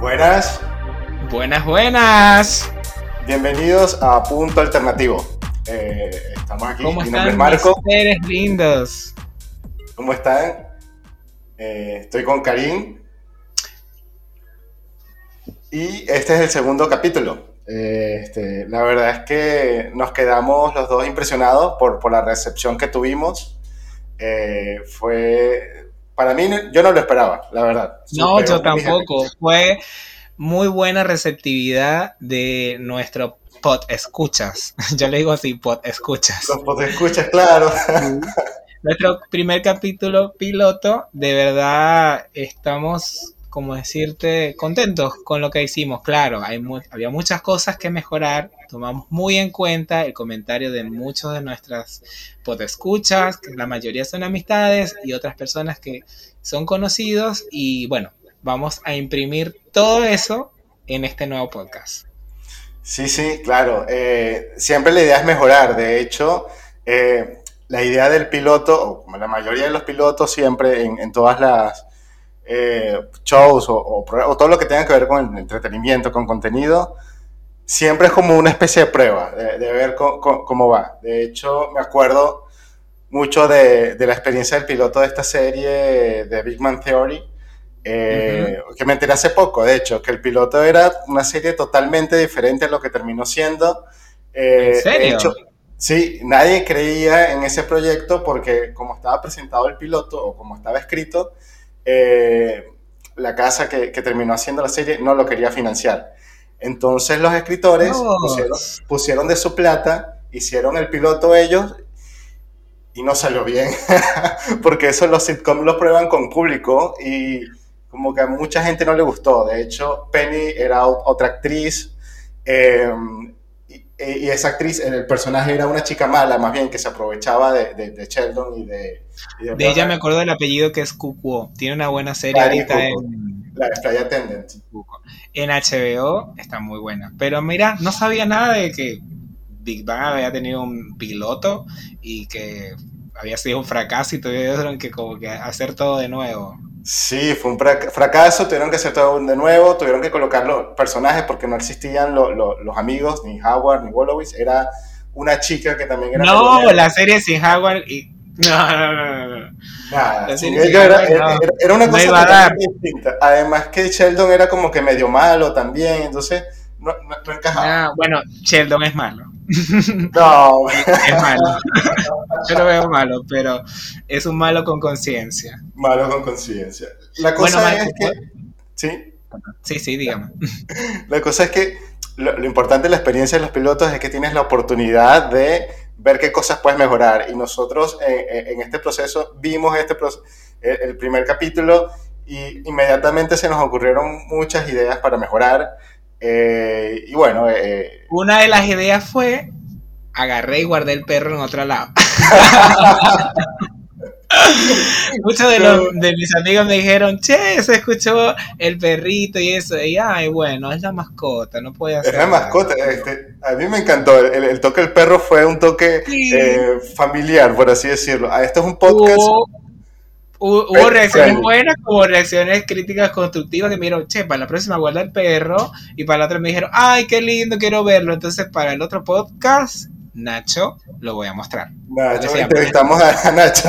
Buenas. Buenas, buenas. Bienvenidos a Punto Alternativo. Eh, estamos aquí. ¿Cómo Mi están nombre es Marco. seres lindos? ¿Cómo están? Eh, estoy con Karim. Y este es el segundo capítulo. Eh, este, la verdad es que nos quedamos los dos impresionados por, por la recepción que tuvimos. Fue. Para mí, yo no lo esperaba, la verdad. No, yo tampoco. Fue muy buena receptividad de nuestro pod escuchas. Yo le digo así, pod escuchas. Los pod escuchas, claro. Nuestro primer capítulo piloto, de verdad estamos, como decirte, contentos con lo que hicimos. Claro, había muchas cosas que mejorar. Tomamos muy en cuenta el comentario de muchos de nuestras podescuchas, que la mayoría son amistades y otras personas que son conocidos. Y bueno, vamos a imprimir todo eso en este nuevo podcast. Sí, sí, claro. Eh, siempre la idea es mejorar. De hecho, eh, la idea del piloto, o como la mayoría de los pilotos, siempre en todas las eh, shows o, o o todo lo que tenga que ver con el entretenimiento, con contenido, siempre es como una especie de prueba, de, de ver co- co- cómo va. De hecho, me acuerdo mucho de, de la experiencia del piloto de esta serie de Big Man Theory, eh, que me enteré hace poco, de hecho, que el piloto era una serie totalmente diferente a lo que terminó siendo. Eh, ¿En serio? hecho, sí, nadie creía en ese proyecto porque como estaba presentado el piloto o como estaba escrito, eh, la casa que, que terminó haciendo la serie no lo quería financiar. Entonces los escritores pusieron, pusieron de su plata, hicieron el piloto ellos y no salió bien, porque eso los sitcoms lo prueban con público y como que a mucha gente no le gustó. De hecho, Penny era ot- otra actriz eh, y, y esa actriz, el personaje era una chica mala, más bien que se aprovechaba de, de- de Sheldon y de... y De ella me acuerdo del apellido que es Kukuo. Tiene una buena serie ahorita Kukuo. en, La Flight Attendant. en HBO. Está muy buena. Pero mira, no sabía nada de que Big Bang había tenido un piloto y que había sido un fracaso y tuvieron que como que hacer todo de nuevo. Sí, fue un frac- fracaso, tuvieron que hacer todo de nuevo, tuvieron que colocar los personajes porque no existían lo- lo- los amigos, ni Howard, ni Wolowitz, era una chica que también era... No, la serie sin Howard y... No, no, no, no, no. Nada, era, una cosa totalmente distinta. Además que Sheldon era como que medio malo también, entonces no, no, no encajaba. Ah, bueno, Sheldon es malo. No, Es malo. Yo lo veo malo, pero es un malo con conciencia. malo con conciencia. La cosa Bueno, es Marco, que... Sí, Sí, sí, dígame. La cosa es que lo, lo importante de la experiencia de los pilotos es que tienes la oportunidad de ver qué cosas puedes mejorar. Y nosotros eh, eh, en este proceso vimos este el, el primer capítulo y inmediatamente se nos ocurrieron muchas ideas para mejorar. Eh, y bueno, eh, Una de las ideas fue agarré y guardé el perro en otro lado. Muchos de, los, de mis amigos me dijeron, che, se escuchó el perrito y eso. Y ay, bueno, es la mascota, no puede hacer. es la nada". mascota. este, a mí me encantó. El, el toque del perro fue un toque Sí. eh, familiar, por así decirlo. Ah, Esto es un podcast. Hubo, hubo- reacciones buenas como reacciones críticas constructivas que me dijeron, che, para la próxima guarda el perro. Y para la otra me dijeron, ay, qué lindo, quiero verlo. Entonces, para el otro podcast, Nacho, lo voy a mostrar. Nacho, entrevistamos a, Nacho.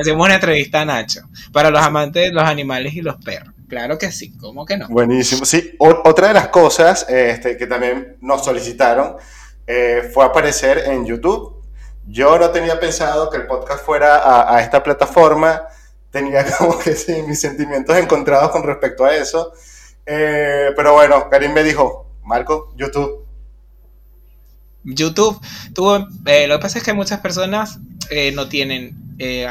Hacemos una entrevista a Nacho. Para los amantes de los animales y los perros. Claro que sí, ¿cómo que no? Buenísimo. Sí, o- otra de las cosas este, que también nos solicitaron eh, fue aparecer en YouTube. Yo no tenía pensado que el podcast fuera a, esta plataforma. Tenía como que sí, mis sentimientos encontrados con respecto a eso. Eh, pero bueno, Karim me dijo, Marco, YouTube. YouTube tuvo. eh, lo que pasa es que muchas personas eh, no tienen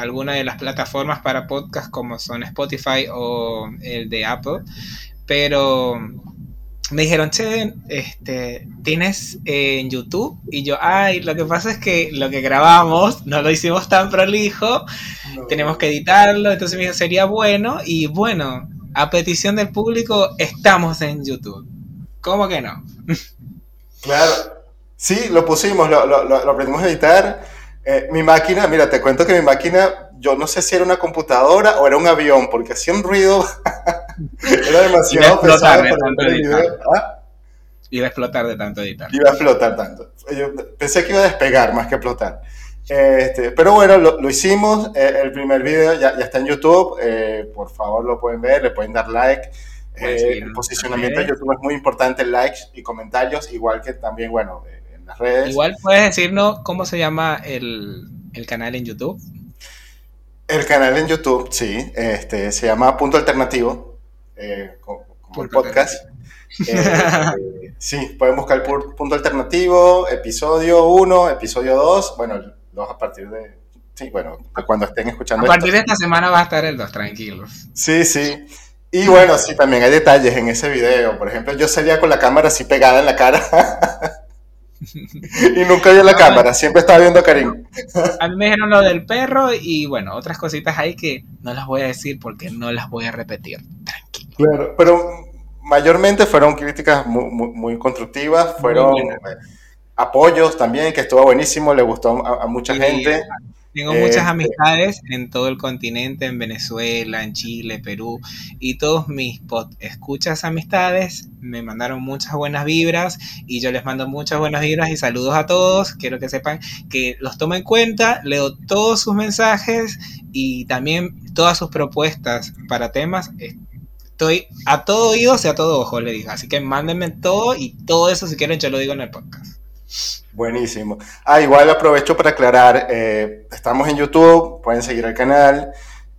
alguna de las plataformas para podcast como son Spotify o el de Apple, pero me dijeron, che, este, ¿tienes eh, en YouTube? Y yo, ay, lo que pasa es que lo que grabamos no lo hicimos tan prolijo, tenemos que editarlo, entonces me dijo, sería bueno, y bueno, a petición del público, estamos en YouTube. ¿Cómo que no? Claro. Sí, lo pusimos, lo, lo- lo- lo aprendimos a editar. Eh, mi máquina, mira, te cuento que mi máquina yo no sé si era una computadora o era un avión, porque hacía un ruido, era demasiado pesado para el video. ¿Ah? Iba a explotar de tanto editar. Iba a explotar tanto. Yo pensé que iba a despegar más que explotar. Este, pero bueno, lo, hicimos. Eh, el primer video ya, ya, está en YouTube. Eh, por favor, lo pueden ver, le pueden dar like. Eh, el posicionamiento de YouTube es muy importante, likes y comentarios, igual que también, bueno, en las redes. Igual puedes decirnos cómo se llama el, el canal en YouTube. El canal en YouTube, sí, este, se llama Punto Alternativo, como, el podcast. sí, pueden buscar el Punto Alternativo, episodio 1, episodio 2, bueno, dos a partir de... Sí, bueno, cuando estén escuchando. A partir de esta semana va a estar el 2, tranquilos. Sí, sí. Y bueno, sí, también hay detalles en ese video. Por ejemplo, yo salía con la cámara así pegada en la cara. y nunca vi la cámara, siempre estaba viendo a Karim. A mí me dijeron lo del perro y bueno, otras cositas ahí que no las voy a decir porque no las voy a repetir. Tranquilo. Claro, pero mayormente fueron críticas muy, muy, constructivas, fueron apoyos también, que estuvo buenísimo, le gustó a, mucha gente. Tengo muchas este, amistades en todo el continente, en Venezuela, en Chile, Perú, y todos mis escuchas amistades me mandaron muchas buenas vibras y yo les mando muchas buenas vibras y saludos a todos. Quiero que sepan que los tomo en cuenta, leo todos sus mensajes y también todas sus propuestas para temas. Estoy a todo oído y a todo ojo, le digo. Así que mándenme todo y todo eso si quieren yo lo digo en el podcast. Buenísimo. Ah, igual aprovecho para aclarar, eh, estamos en YouTube, pueden seguir el canal,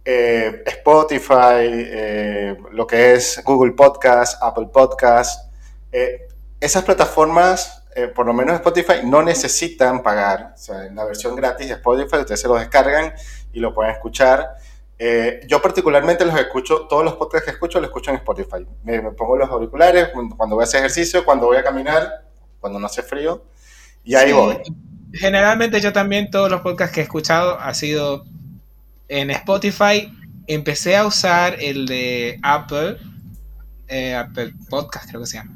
eh, Spotify, eh, lo que es Google Podcast, Apple Podcast. esas plataformas, por lo menos Spotify, no necesitan pagar. O sea, en la versión gratis de Spotify ustedes se lo descargan y lo pueden escuchar. yo particularmente los escucho, todos los podcasts que escucho los escucho en Spotify. Me, me pongo los auriculares cuando voy a hacer ejercicio, cuando voy a caminar, cuando no hace frío y ahí voy. Generalmente yo también todos los podcasts que he escuchado ha sido en Spotify. Empecé a usar el de Apple, eh, Apple Podcast creo que se llama.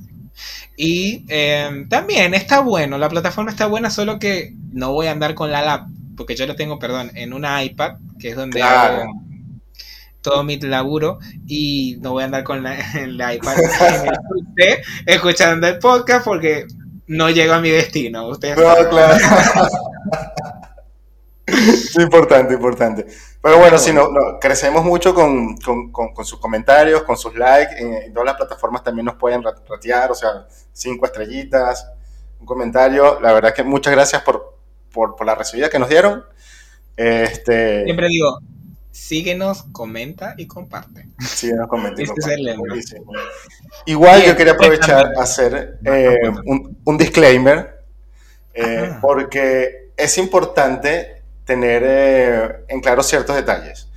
Y em, también está bueno, la plataforma está buena, solo que no voy a andar con la lap, porque yo lo tengo, perdón, en una iPad, que es donde hago todo mi laburo, y no voy a andar con la, iPad escuchando el podcast porque no llego a mi destino. Ustedes no, claro. importante, importante. Pero bueno, si no, crecemos mucho con, sus comentarios, con sus likes. En, todas las plataformas también nos pueden ratear, o sea, cinco estrellitas, un comentario. La verdad que muchas gracias por, por, por la recibida que nos dieron. Este... Siempre digo, síguenos, comenta y comparte. Síguenos, comenta y este Igual yo quería aprovechar hacer eh, un, disclaimer, eh, porque es importante tener eh, en claro ciertos detalles.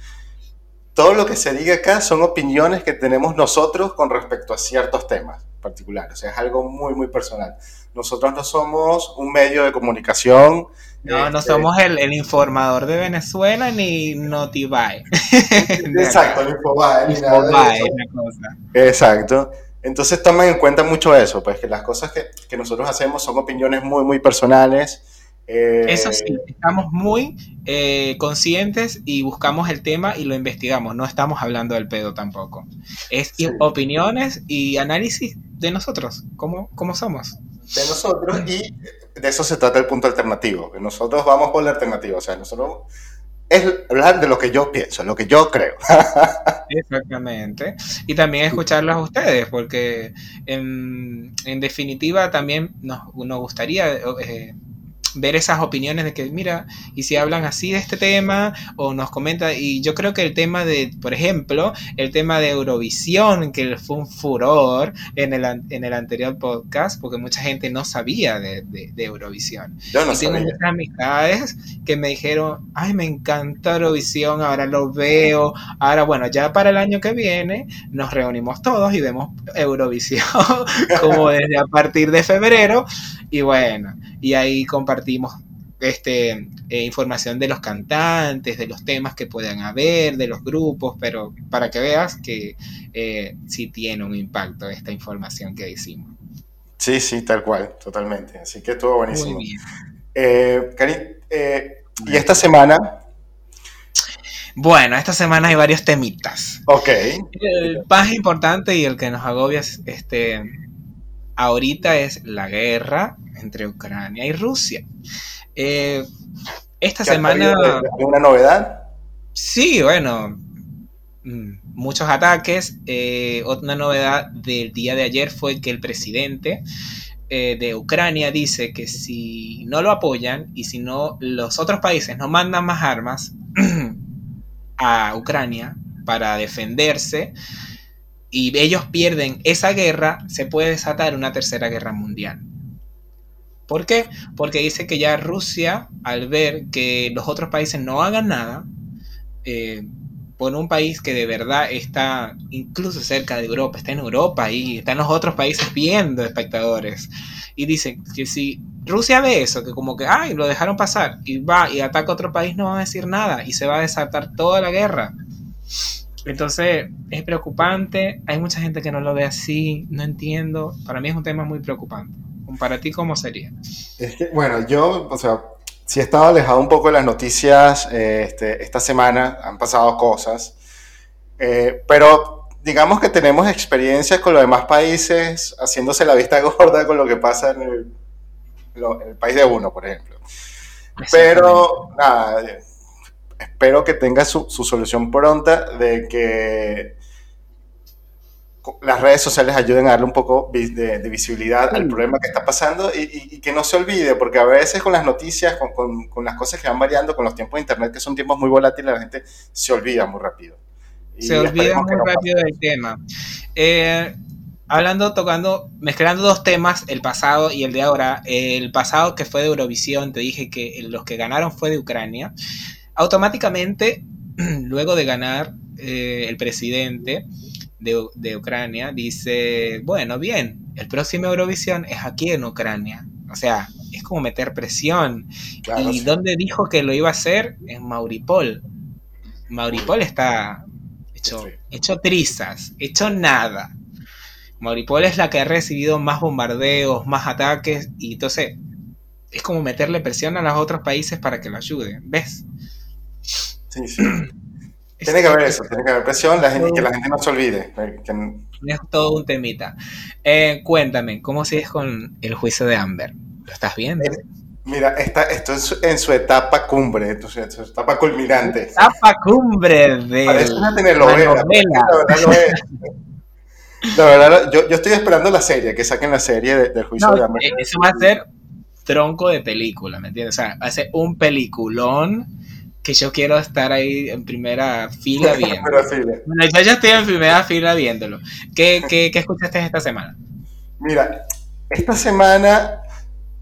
Todo lo que se diga acá son opiniones que tenemos nosotros con respecto a ciertos temas particulares, o sea, es algo muy, muy personal. Nosotros no somos un medio de comunicación no, no este, somos el, informador de Venezuela ni Notibae. Exacto, el Infobae. Exacto. Entonces tomen en cuenta mucho eso, pues que las cosas que, nosotros hacemos son opiniones muy, muy personales. Eh, eso sí, estamos muy eh, conscientes y buscamos el tema y lo investigamos. No estamos hablando del pedo tampoco. Es opiniones y análisis de nosotros, cómo, cómo somos. De nosotros y de eso se trata el punto alternativo. Nosotros vamos por la alternativa. O sea, nosotros es hablar de lo que yo pienso, lo que yo creo. Exactamente. Y también escucharlos a ustedes, porque en, definitiva también nos, nos gustaría eh, ver esas opiniones de que, mira, y si hablan así de este tema, o nos comenta, y yo creo que el tema de, por ejemplo, el tema de Eurovisión, que fue un furor en el, en el anterior podcast, porque mucha gente no sabía de, Eurovisión. Yo no y tengo muchas amistades que me dijeron, ay, me encanta Eurovisión, ahora lo veo, ahora bueno, ya para el año que viene nos reunimos todos y vemos Eurovisión como desde a partir de febrero, y bueno, y ahí compartimos este, eh, información de los cantantes, de los temas que puedan haber, de los grupos, pero para que veas que eh, sí tiene un impacto esta información que hicimos. Sí, sí, tal cual, totalmente. Así que estuvo buenísimo. Muy bien. Eh, Karin, y esta semana Bueno, esta semana hay varios temitas. Ok. El más importante y el que nos agobia este, ahorita es la guerra entre Ucrania y Rusia. Eh, esta semana... ¿Alguna novedad? Sí, bueno, mm, muchos ataques. Eh, otra novedad del día de ayer fue que el presidente eh, de Ucrania dice que si no lo apoyan y si no los otros países no mandan más armas a Ucrania para defenderse y ellos pierden esa guerra, se puede desatar una tercera guerra mundial. ¿Por qué? Porque dice que ya Rusia, al ver que los otros países no hagan nada, eh, por un país que de verdad está incluso cerca de Europa, está en Europa y están los otros países viendo espectadores. Y dicen que si Rusia ve eso, que como que, ay, lo dejaron pasar y va y ataca a otro país, no va a decir nada y se va a desatar toda la guerra. Entonces es preocupante, hay mucha gente que no lo ve así, no entiendo, para mí es un tema muy preocupante. ¿Para ti cómo sería? Es que, bueno, yo, o sea, sí he estado alejado un poco de las noticias eh, este, esta semana, han pasado cosas, eh, pero digamos que tenemos experiencias con los demás países haciéndose la vista gorda con lo que pasa en el, el país de uno, por ejemplo. Pero, nada, espero que tenga su, su solución pronta de que las redes sociales ayuden a darle un poco de, visibilidad al problema que está pasando y, que no se olvide, porque a veces con las noticias, con, con, las cosas que van variando, con los tiempos de Internet, que son tiempos muy volátiles, la gente se olvida muy rápido. se olvida muy rápido del tema. Eh, hablando, tocando, mezclando dos temas, el pasado y el de ahora. El pasado que fue de Eurovisión, te dije que los que ganaron fue de Ucrania. Automáticamente, luego de ganar eh, el presidente, de, Ucrania dice, bueno, bien, el próximo Eurovisión es aquí en Ucrania. O sea, es como meter presión. ¿Y dónde dijo que lo iba a hacer? En Mauripol. Mauripol está hecho, hecho trizas, hecho nada. Mauripol es la que ha recibido más bombardeos, más ataques, y entonces es como meterle presión a los otros países para que lo ayuden, ¿ves? Sí, sí. Tiene que haber eso, tiene que haber presión, la gente, que la gente no se olvide. Eh, es todo un temita. Eh, cuéntame, ¿cómo sigues con el juicio de Amber? ¿Lo estás viendo? Eh, mira, está, esto es en su etapa cumbre, en su etapa culminante. Etapa cumbre de Parece una telenovela. La verdad, la verdad yo, yo, estoy esperando la serie, que saquen la serie del juicio de Amber. Eso va a ser tronco de película, ¿me entiendes? O sea, va a ser un peliculón que yo quiero estar ahí en primera fila viendo. bueno, yo ya estoy en primera fila viéndolo. ¿Qué, qué, qué escuchaste esta semana? Mira, esta semana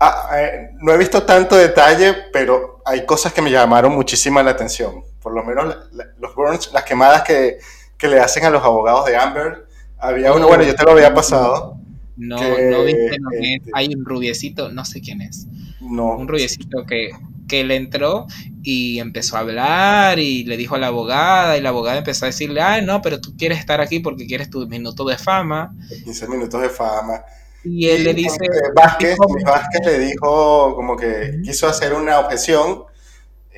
ah, eh, no he visto tanto detalle, pero hay cosas que me llamaron muchísima la atención. Por lo menos los burns, las quemadas que, que, le hacen a los abogados de Amber. Había uno, bueno, yo te lo había pasado. No, no viste lo que este Hay un rubiecito, no sé quién es. No. Un rubiecito que que él entró y empezó a hablar y le dijo a la abogada y la abogada empezó a decirle, ay, no, pero tú quieres estar aquí porque quieres tu minuto de fama. 15 minutos de fama. Y él le dice... Vázquez, Vázquez le dijo como que quiso hacer una objeción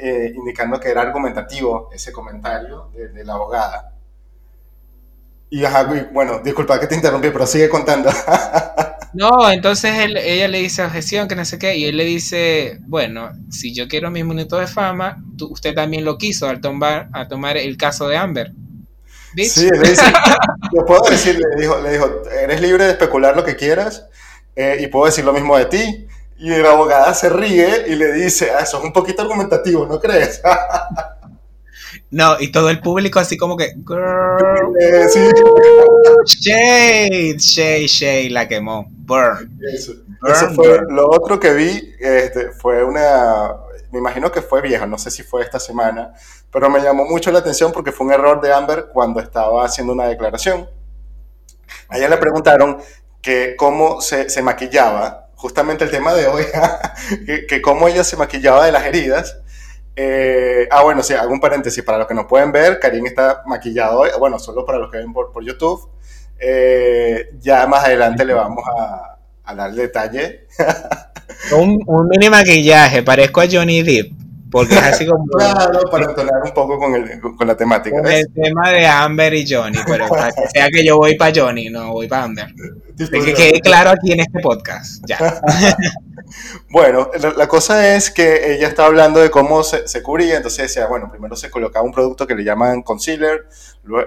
eh, indicando que era argumentativo ese comentario de, la abogada. Y, bueno, disculpa que te interrumpí, pero sigue contando. No, entonces ella le dice objeción, que no sé qué, y él le dice, bueno, si yo quiero mis minutos de fama, usted también lo quiso al tomar, a tomar el caso de Amber. Sí, le dice, yo puedo decir, le dijo, le dijo, eres libre de especular lo que quieras eh, y puedo decir lo mismo de ti. Y la abogada se ríe y le dice, ah, eso es un poquito argumentativo, ¿no crees? No, y todo el público así como que. Girl, Shade, Shade, Shade, la quemó. Burn. Eso, fue lo otro que vi. Este, fue una. Me imagino que fue vieja, no sé si fue esta semana, pero me llamó mucho la atención porque fue un error de Amber cuando estaba haciendo una declaración. A ella le preguntaron que cómo se, se maquillaba, justamente el tema de hoy, que, que cómo ella se maquillaba de las heridas eh, ah, bueno, sí, hago un paréntesis. Para los que no pueden ver, Karim está maquillado hoy. Bueno, solo para los que ven por, por YouTube. Eh, ya más adelante le vamos a, a dar detalle. un, un, mini maquillaje, parezco a Johnny Depp. Porque es así como. claro, para entonar un poco con, el, con la temática. Con el tema de Amber y Johnny, pero que sea que yo voy para Johnny, no voy para Amber. que quede claro aquí en este podcast. Ya. bueno, la, cosa es que ella está hablando de cómo se, se, cubría, entonces decía, bueno, primero se colocaba un producto que le llaman concealer,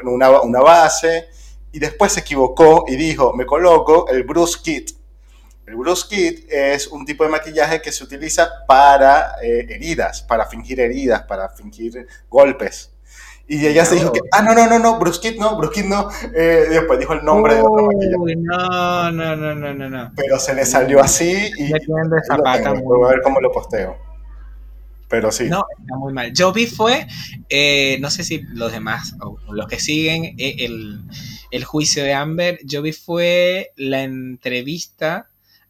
una, una base, y después se equivocó y dijo, me coloco el Bruce Kit el Bruce Kit es un tipo de maquillaje que se utiliza para eh, heridas, para fingir heridas, para fingir golpes. Y ella se dijo que, ah, no, no, no, no, Bruce Kit no, Bruce Kit no. Eh, después dijo el nombre de otro maquillaje. No, no, no, no, no, no. Pero se le salió así y. voy a ver cómo lo posteo. Pero sí. No, está muy mal. Yo vi fue, eh, no sé si los demás, o los que siguen el, el juicio de Amber, yo vi fue la entrevista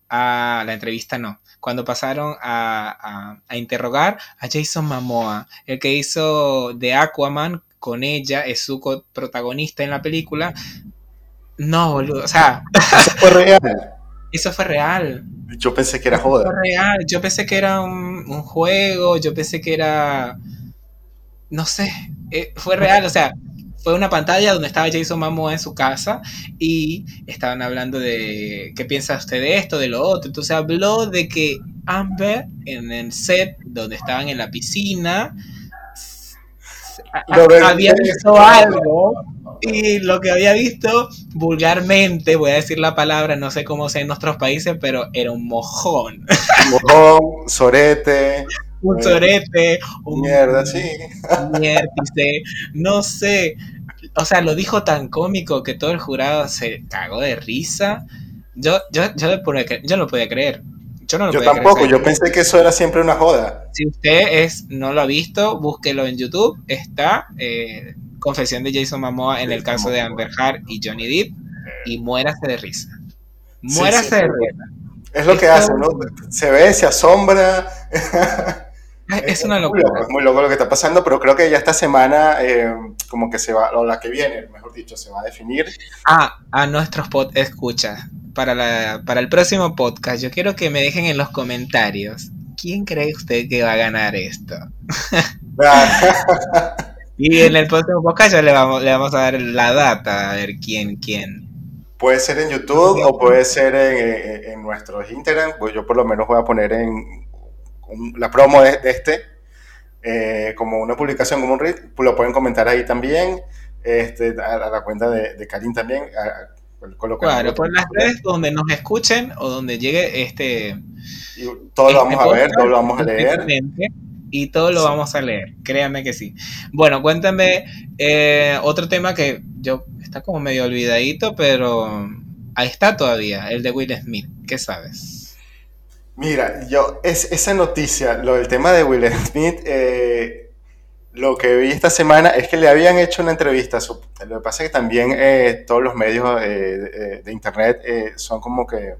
a la entrevista, no, cuando pasaron a, interrogar a Jason Momoa, el que hizo de Aquaman con ella, es su protagonista en la película. No, boludo, o sea... Eso fue real. Eso fue real. Yo pensé que era joda. Fue real, yo pensé que era un, un juego, yo pensé que era... No sé, eh, fue real, o sea, fue una pantalla donde estaba Jason Momoa en su casa y estaban hablando de qué piensa usted de esto, de lo otro. Entonces habló de que Amber en el set donde estaban en la piscina había visto algo y lo que había visto vulgarmente, voy a decir la palabra, no sé cómo sea en nuestros países, pero era un mojón. Mojón, sorete. Un sorete, un mierda, sí. no sé. O sea, lo dijo tan cómico que todo el jurado se cagó de risa. Yo, yo, yo, yo no lo podía creer. Yo, no lo yo tampoco, yo pensé que eso era siempre una joda. Si usted es, no lo ha visto, búsquelo en YouTube. Está eh, Confesión de Jason Momoa en el caso de Amber Heard y Johnny Depp. Y muérase de risa. Muérase de risa. Es lo que hace, ¿no? Se ve, se asombra. Es una locura. Es muy loco lo que está pasando, pero creo que ya esta semana, eh, como que se va, o la que viene, mejor dicho, se va a definir. Ah, a nuestros pod escucha. Para, la, para el próximo podcast, yo quiero que me dejen en los comentarios. ¿Quién cree usted que va a ganar esto? y en el próximo podcast ya le vamos, le vamos a dar la data, a ver quién, quién. Puede ser en YouTube o puede ser en, en nuestros Instagram. Pues yo por lo menos voy a poner en la promo de, este, eh, como una publicación, como un read, lo pueden comentar ahí también, este, a, la cuenta de, de Karim también. Claro, por las redes donde nos escuchen o donde llegue este... Y todo lo vamos a ver, todo lo vamos a leer. Y todo lo vamos a leer, créanme que sí. Bueno, cuéntame eh, otro tema que yo está como medio olvidadito, pero ahí está todavía, el de Will Smith. ¿Qué sabes? Mira, yo, es, esa noticia, lo del tema de Will Smith, eh, lo que vi esta semana es que le habían hecho una entrevista. Lo que pasa es que también eh, todos los medios eh, de internet son como que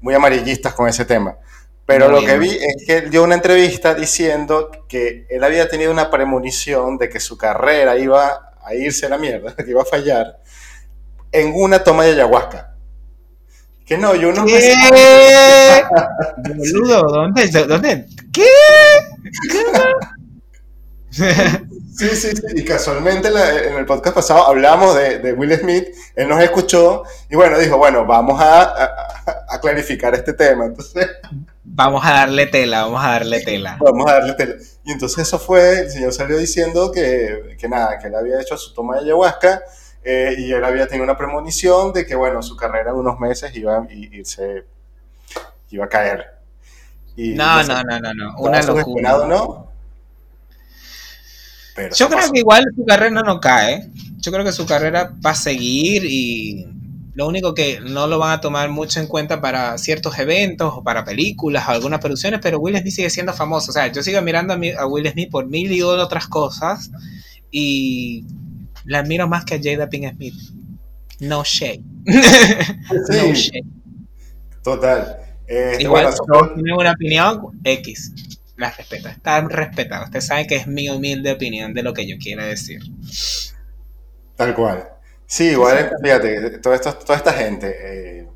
muy amarillistas con ese tema. Pero lo que vi es que él dio una entrevista diciendo que él había tenido una premonición de que su carrera iba a irse a la mierda, que iba a fallar, en una toma de ayahuasca. Que no, yo no ¿Qué? Boludo, ¿dónde? ¿Dónde? ¿Qué? Sí, sí, sí. Y casualmente en el podcast pasado hablamos de, Will Smith, él nos escuchó y bueno, dijo, bueno, vamos a, clarificar este tema. Entonces, vamos a darle tela, vamos a darle tela. Vamos a darle tela. Y entonces eso fue, el señor salió diciendo que, que nada, que él había hecho su toma de ayahuasca eh, y él había tenido una premonición de que, bueno, su carrera en unos meses iba a irse, iba a caer. no, no, no, no, no, una locura. ¿no? Yo creo que igual su carrera no cae. Yo creo que su carrera va a seguir y lo único que no lo van a tomar mucho en cuenta para ciertos eventos o para películas o algunas producciones, pero Will Smith sigue siendo famoso. O sea, yo sigo mirando a, Will Smith por mil y otras cosas y la admiro más que a Jada Pink Smith. No shade. no shade. Total. Eh, Igual, bueno, tiene una opinión X. La respeta. Está respetada. Usted sabe que es mi humilde opinión de lo que yo quiero decir. Tal cual. Sí, igual, fíjate, toda esta, toda esta gente, eh,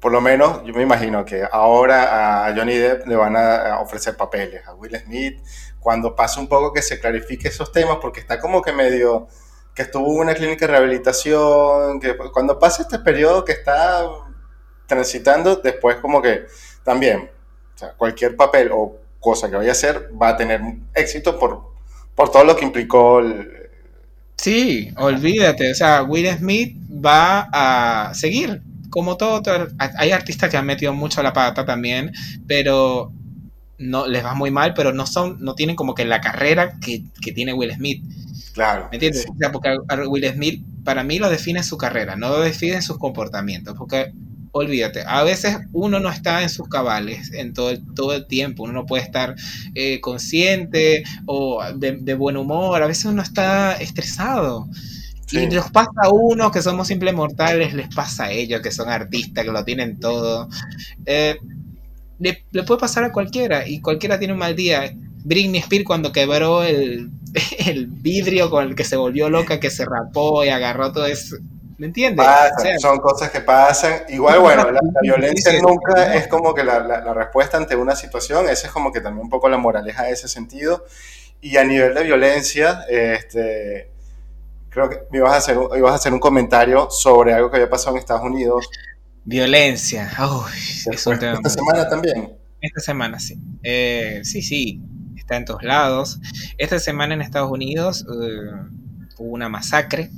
por lo menos yo me imagino que ahora a Johnny Depp le van a ofrecer papeles, a Will Smith, cuando pase un poco que se clarifique esos temas, porque está como que medio, que estuvo en una clínica de rehabilitación, que cuando pase este periodo que está transitando, después como que también, o sea, cualquier papel o cosa que vaya a hacer va a tener éxito por, por todo lo que implicó el, Sí, olvídate, o sea, Will Smith va a seguir, como todo, hay artistas que han metido mucho la pata también, pero no les va muy mal, pero no son, no tienen como que la carrera que, tiene Will Smith. Claro. ¿Me entiendes? O sea, porque Will Smith para mí lo define su carrera, no lo define sus comportamientos, porque olvídate, a veces uno no está en sus cabales en todo el, todo el tiempo, uno no puede estar eh, consciente o de, buen humor, a veces uno está estresado. Y nos pasa a uno que somos simples mortales, les pasa a ellos que son artistas, que lo tienen todo. Eh, le, puede pasar a cualquiera y cualquiera tiene un mal día. Britney Spears cuando quebró el, el vidrio con el que se volvió loca, que se rapó y agarró todo eso ¿Me entiendes? son cosas que pasan. Igual, bueno, la, violencia nunca es como que la, la, respuesta ante una situación, esa es como que también un poco la moraleja de ese sentido. Y a nivel de violencia, este, creo que ibas a, hacer, ibas a hacer un comentario sobre algo que había pasado en Estados Unidos. Violencia, Esta semana también. Esta semana, sí. Eh, sí, sí, está en todos lados. Esta semana en Estados Unidos... Eh, hubo una masacre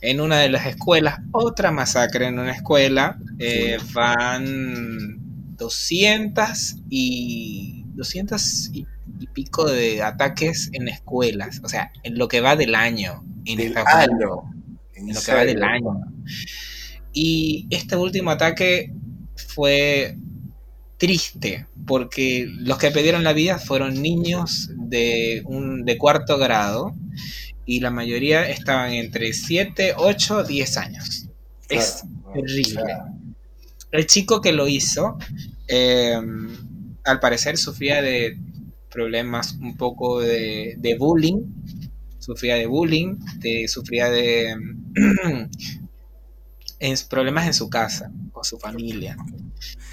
en una de las escuelas, otra masacre en una escuela, eh, van 200 y 200 y, pico de ataques en escuelas, o sea, en lo que va del año. En del año. En, lo que va del año. Y este último ataque fue triste porque los que perdieron la vida fueron niños de, un, de cuarto grado y la mayoría estaban entre 7, 8, 10 años. es terrible. El chico que lo hizo, eh, al parecer sufría de problemas un poco de, bullying, sufría de bullying, sufría de problemas en su casa, con su familia.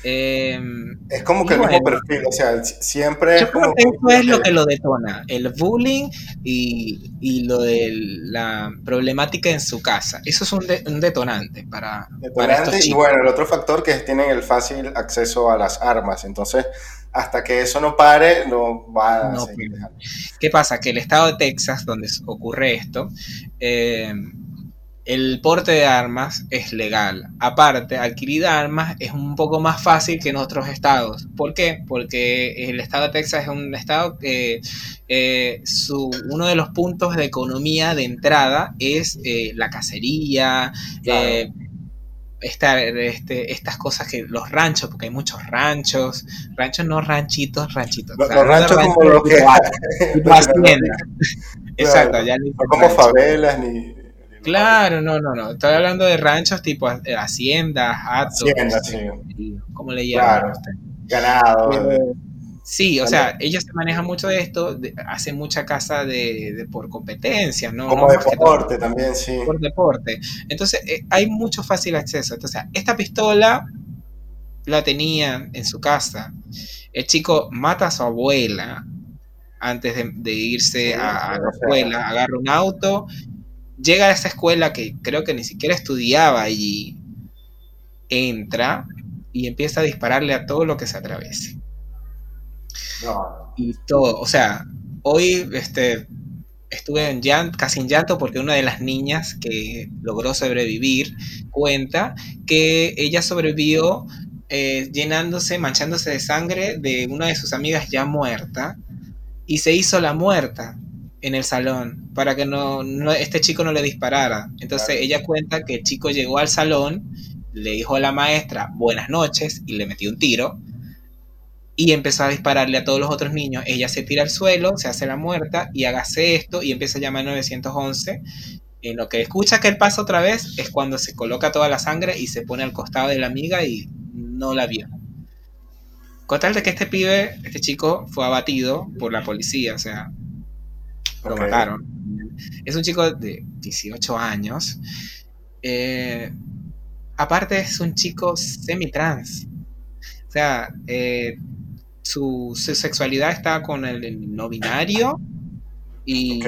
Em, es como que el mismo perfil, o sea, siempre es como que eso es lo que lo detona, el bullying y, lo de la problemática en su casa. Eso es un, detonante para, detonante, Y bueno, el otro factor que es tienen el fácil acceso a las armas, entonces hasta que eso no pare, no va a seguir. ¿Qué pasa? Que el estado de Texas, donde ocurre esto, eh, el porte de armas es legal. Aparte, adquirir armas es un poco más fácil que en otros estados. ¿Por qué? Porque el estado de Texas es un estado que eh, su, uno de los puntos de economía de entrada es eh, la cacería, eh, este, estas cosas que los ranchos, porque hay muchos ranchos, ranchos no ranchitos, ranchitos. Los, ranchos como los que... Exacto, ya ni como favelas ni Claro, no, no, no. Estoy hablando de ranchos tipo eh, haciendas, atos. Haciendas, sí. ¿Cómo le llaman? Ganado. sí, o sea, ellos se manejan mucho de esto, hacen mucha casa de, por competencia, ¿no? Como deporte también, sí. Por deporte. Entonces, eh, hay mucho fácil acceso. Entonces, esta pistola la tenía en su casa. El chico mata a su abuela antes de, irse a, la escuela, agarra un auto llega a esa escuela que creo que ni siquiera estudiaba allí, entra y empieza a dispararle a todo lo que se atraviese. Y todo, o sea, hoy este, estuve en llanto, casi en llanto porque una de las niñas que logró sobrevivir cuenta que ella sobrevivió eh, llenándose, manchándose de sangre de una de sus amigas ya muerta y se hizo la muerta en el salón para que no, este chico no le disparara. Entonces ella cuenta que el chico llegó al salón, le dijo a la maestra buenas noches y le metió un tiro y empezó a dispararle a todos los otros niños. Ella se tira al suelo, se hace la muerta y hágase esto y empieza a llamar 911. En lo que escucha que él pasa otra vez es cuando se coloca toda la sangre y se pone al costado de la amiga y no la vio. Con tal de que este pibe, este chico, fue abatido por la policía, o sea, lo mataron. Es un chico de 18 años. Eh, aparte es un chico semi-trans. O sea, eh, su, sexualidad está con el, no binario y,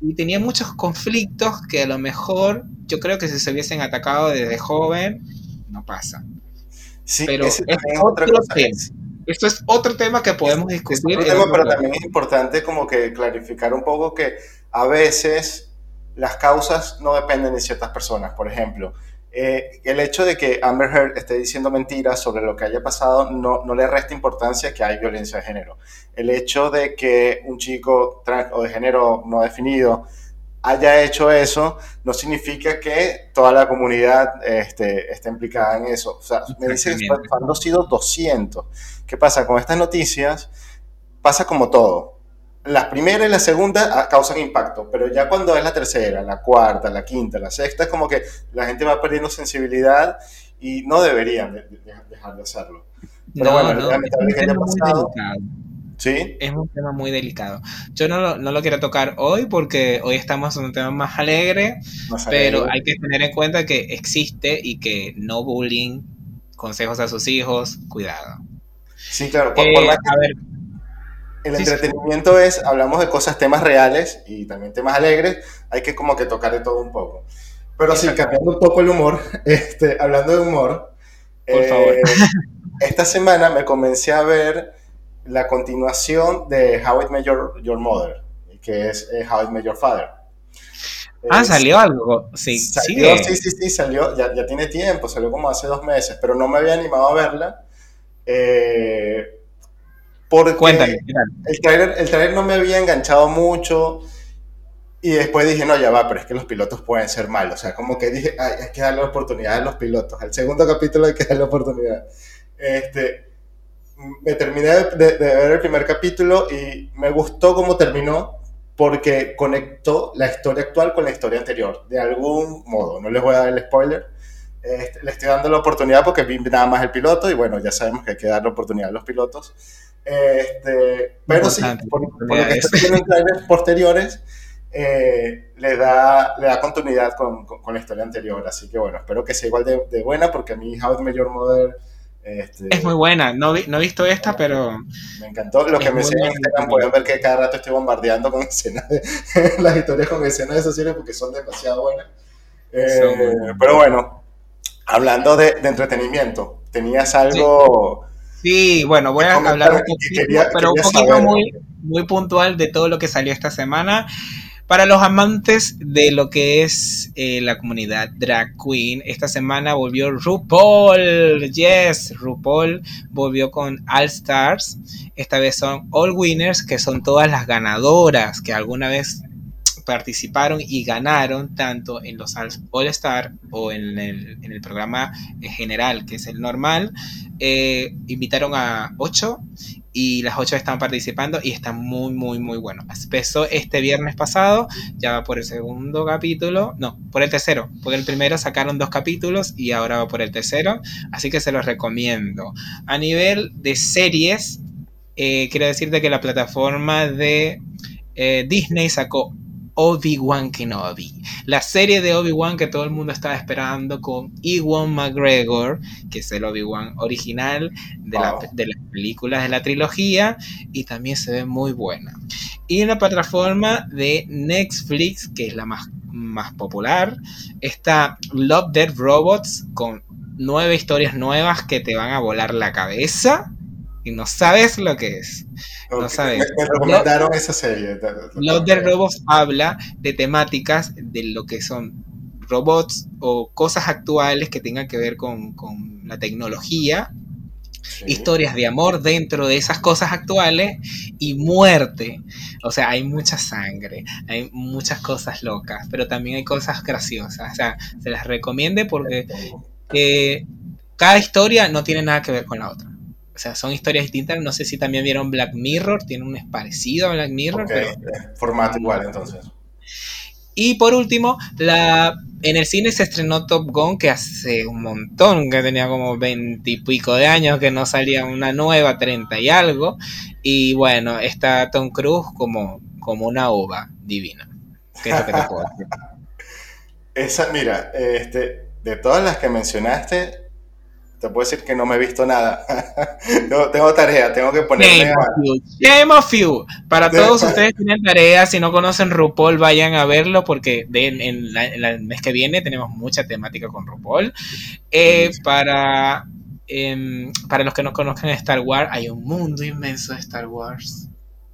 y, tenía muchos conflictos que a lo mejor yo creo que si se hubiesen atacado desde joven, no pasa. Sí, pero es otra cosa. Esto es otro tema que podemos discutir. Tema, pero también es importante como que clarificar un poco que a veces las causas no dependen de ciertas personas. Por ejemplo, eh, el hecho de que Amber Heard esté diciendo mentiras sobre lo que haya pasado no, no, le resta importancia que hay violencia de género. El hecho de que un chico trans o de género no definido haya hecho eso no significa que toda la comunidad este, esté implicada en eso. O sea, me dice que han sido 200. ¿Qué pasa? Con estas noticias pasa como todo la primera y la segunda ah, causan impacto, pero ya cuando es la tercera, la cuarta, la quinta, la sexta, es como que la gente va perdiendo sensibilidad y no deberían dejar de hacerlo. Pero bueno, no, tema pasado, ¿Sí? es un tema muy delicado. Yo no, no, lo quiero tocar hoy porque hoy estamos en un tema más alegre, pero hay que tener en cuenta que existe y que no bullying, consejos a sus hijos, cuidado. Sí, claro. Por, eh, a ver, el entretenimiento es, hablamos de cosas, temas reales y también temas alegres, hay que como que tocar de todo un poco. Pero sí, cambiando un poco el humor, este, hablando de humor, Por favor. Eh, esta semana me comencé a ver la continuación de How It Met Your, Mother, que es eh, How It Met Your Father. Ah, salió algo. Sí, salió, sí, sí, sí, salió, ya, ya, tiene tiempo, salió como hace dos meses, pero no me había animado a verla. Eh, porque Cuéntame, el trailer, el trailer no me había enganchado mucho. Y después dije, no, ya va, pero es que los pilotos pueden ser malos. O sea, como que dije, hay que darle oportunidad a los pilotos. Al segundo capítulo hay que darle oportunidad. Este, me terminé de, ver el primer capítulo y me gustó cómo terminó porque conectó la historia actual con la historia anterior, de algún modo. No les voy a dar el spoiler. Este, le estoy dando la oportunidad porque vi nada más el piloto y bueno, ya sabemos que hay que darle oportunidad a los pilotos. Este, pero sí, por, lo que estoy viendo en trailers posteriores, eh, le, da, le da continuidad con, con, la historia anterior. Así que bueno, espero que sea igual de, de buena porque a mí How Major Mother... Este, es muy buena, no, no he visto esta, pero... Me encantó. Los que me siguen en Instagram pueden ver que cada rato estoy bombardeando con escenas de, las historias con escenas de esas series porque son demasiado buenas. Eh, pero bueno, hablando de, de entretenimiento, tenías algo... Sí, bueno, voy a hablar un poquito, pero un poquito muy, muy puntual de todo lo que salió esta semana. Para los amantes de lo que es eh, la comunidad drag queen, esta semana volvió RuPaul. Yes, RuPaul volvió con All Stars. Esta vez son All Winners, que son todas las ganadoras que alguna vez participaron y ganaron tanto en los All Star o en el, en el programa general, que es el normal. Eh, invitaron a ocho y las ocho están participando y está muy, muy, muy bueno. Empezó este viernes pasado, ya va por el segundo capítulo, no, por el tercero, porque el primero sacaron dos capítulos y ahora va por el tercero, así que se los recomiendo. A nivel de series, eh, quiero decirte que la plataforma de eh, Disney sacó Obi-Wan Kenobi. La serie de Obi-Wan que todo el mundo estaba esperando con Ewan McGregor, que es el Obi-Wan original de, las películas de la trilogía, y también se ve muy buena. Y en la plataforma de Netflix, que es la más, más popular, está Love Dead Robots con nueve historias nuevas que te van a volar la cabeza y no sabes lo que es. No sabes. Me, recomendaron esa serie. Los de Robots habla de temáticas de lo que son robots o cosas actuales que tengan que ver con, la tecnología, historias de amor dentro de esas cosas actuales y muerte. O sea, hay mucha sangre, hay muchas cosas locas, pero también hay cosas graciosas. O sea, se las recomiende porque eh, cada historia no tiene nada que ver con la otra. O sea, son historias distintas. No sé si también vieron Black Mirror, tiene un parecido a Black Mirror. pero, formato igual entonces. Y por último, la, en el cine se estrenó Top Gun, que hace un montón, que tenía como veintipico de años, que no salía una nueva, treinta y algo. Y bueno, está Tom Cruise como, como una ova divina. ¿Qué es lo que te puedo Esa, mira, este, de todas las que mencionaste, te puedo decir que no me he visto nada. tengo, tarea, tengo que ponerme Game of you. Para todos ustedes tienen tarea, si no conocen RuPaul, vayan a verlo porque en, el mes que viene tenemos mucha temática con RuPaul. Eh, para, em, para los que no conozcan Star Wars, hay un mundo inmenso de Star Wars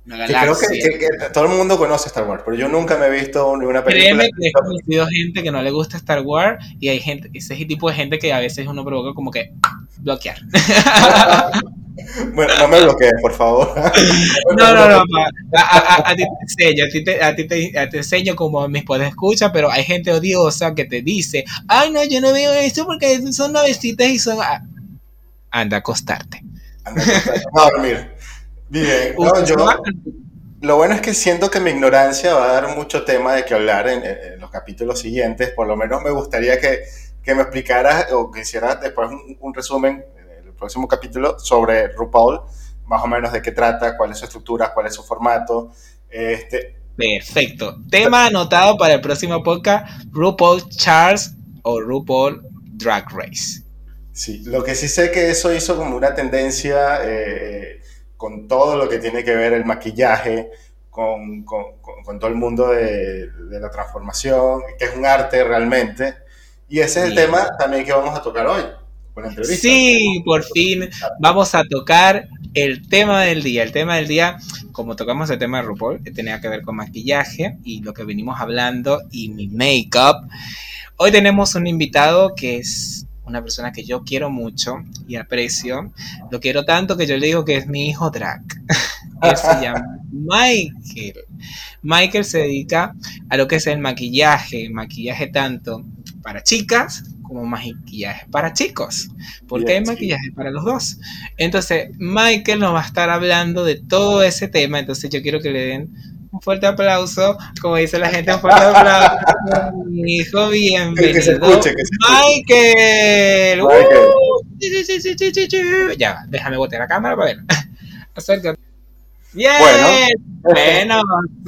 creo que, todo el mundo conoce Star Wars, pero yo nunca me he visto ninguna película. Créeme que he conocido gente que no le gusta Star Wars y hay gente, ese tipo de gente que a veces uno provoca como que bloquear. bueno, no me bloquees, por favor. no, no, no, a, ti te enseño, a ti te, enseño como mis puedes escuchar, pero hay gente odiosa que te dice, ay no, yo no veo eso porque son navecitas y son... Anda a acostarte. Anda a acostarte. No, dormir. Bien, lo bueno es que siento que mi ignorancia va a dar mucho tema de que hablar en, los capítulos siguientes. Por lo menos me gustaría que, me explicaras o que hicieras después un, resumen en el próximo capítulo sobre RuPaul, más o menos de qué trata, cuál es su estructura, cuál es su formato. Este, Perfecto. Tema anotado para el próximo podcast, RuPaul Charles o RuPaul Drag Race. Sí, lo que sí sé que eso hizo como una tendencia eh, con todo lo que tiene que ver el maquillaje, con, todo el mundo de, la transformación, que es un arte realmente. Y ese es el tema también que vamos a tocar hoy. Sí, por fin vamos a tocar el tema del día. El tema del día, como tocamos el tema de RuPaul, tenía que ver con maquillaje y lo que venimos hablando y mi make-up. Hoy tenemos un invitado que es una persona que yo quiero mucho y aprecio. Lo quiero tanto que yo le digo que es mi hijo drag. Él se llama Michael. Michael se dedica a lo que es el maquillaje, maquillaje tanto para chicas como maquillaje para chicos, porque hay maquillaje para los dos. Entonces, Michael nos va a estar hablando de todo ese tema, entonces yo quiero que le den un fuerte aplauso, como dice la gente, un fuerte aplauso. Mi hijo, bienvenido. Que se escuche, que se Michael. Michael. ya, déjame botar la cámara para ver. Acércate. Bien. Bueno. bueno,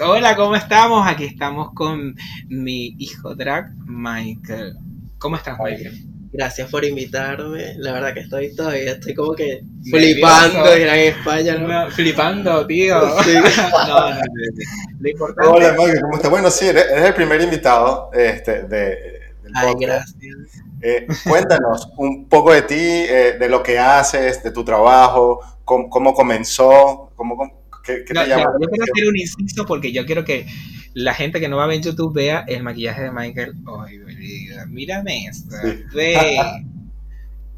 hola, ¿cómo estamos? Aquí estamos con mi hijo drag, Michael. ¿Cómo estás, Michael? Gracias por invitarme. La verdad que estoy todavía, estoy como que flipando de Gran España. flipando, tío. Sí. no, no, lo importante. Hola, Mario, ¿cómo estás? Bueno, sí, eres, el primer invitado este, de, del Ay, gracias. Eh, cuéntanos un poco de ti, eh, de lo que haces, de tu trabajo, cómo, cómo comenzó, cómo, qué, qué te llama. yo quiero hacer un inciso porque yo quiero que la gente que no va a ver en YouTube vea el maquillaje de Michael. Ay, mírame esto. Ve.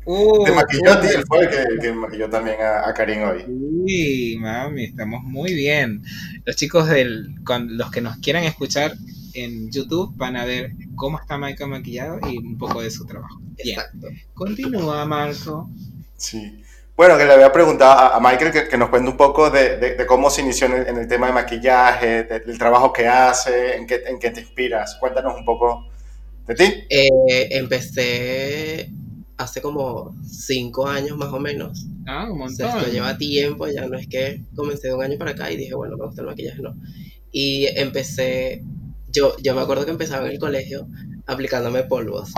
Uh, Te maquilló a ti, él fue el que, que maquilló también a, a, Karim hoy. Sí, mami, estamos muy bien. Los chicos del, con, los que nos quieran escuchar en YouTube van a ver cómo está Michael maquillado y un poco de su trabajo. Exacto. Continúa, Marco. Sí. Bueno, que le había preguntado a, Michael que, nos cuente un poco de, cómo se inició en el, tema de maquillaje, del trabajo que hace, en qué, en qué te inspiras. Cuéntanos un poco de ti. Eh, empecé hace como cinco años más o menos. Ah, un montón. esto lleva tiempo, ya no es que comencé de un año para acá y dije, bueno, me gusta el maquillaje, no. Y empecé, yo, yo me acuerdo que empezaba en el colegio aplicándome polvos.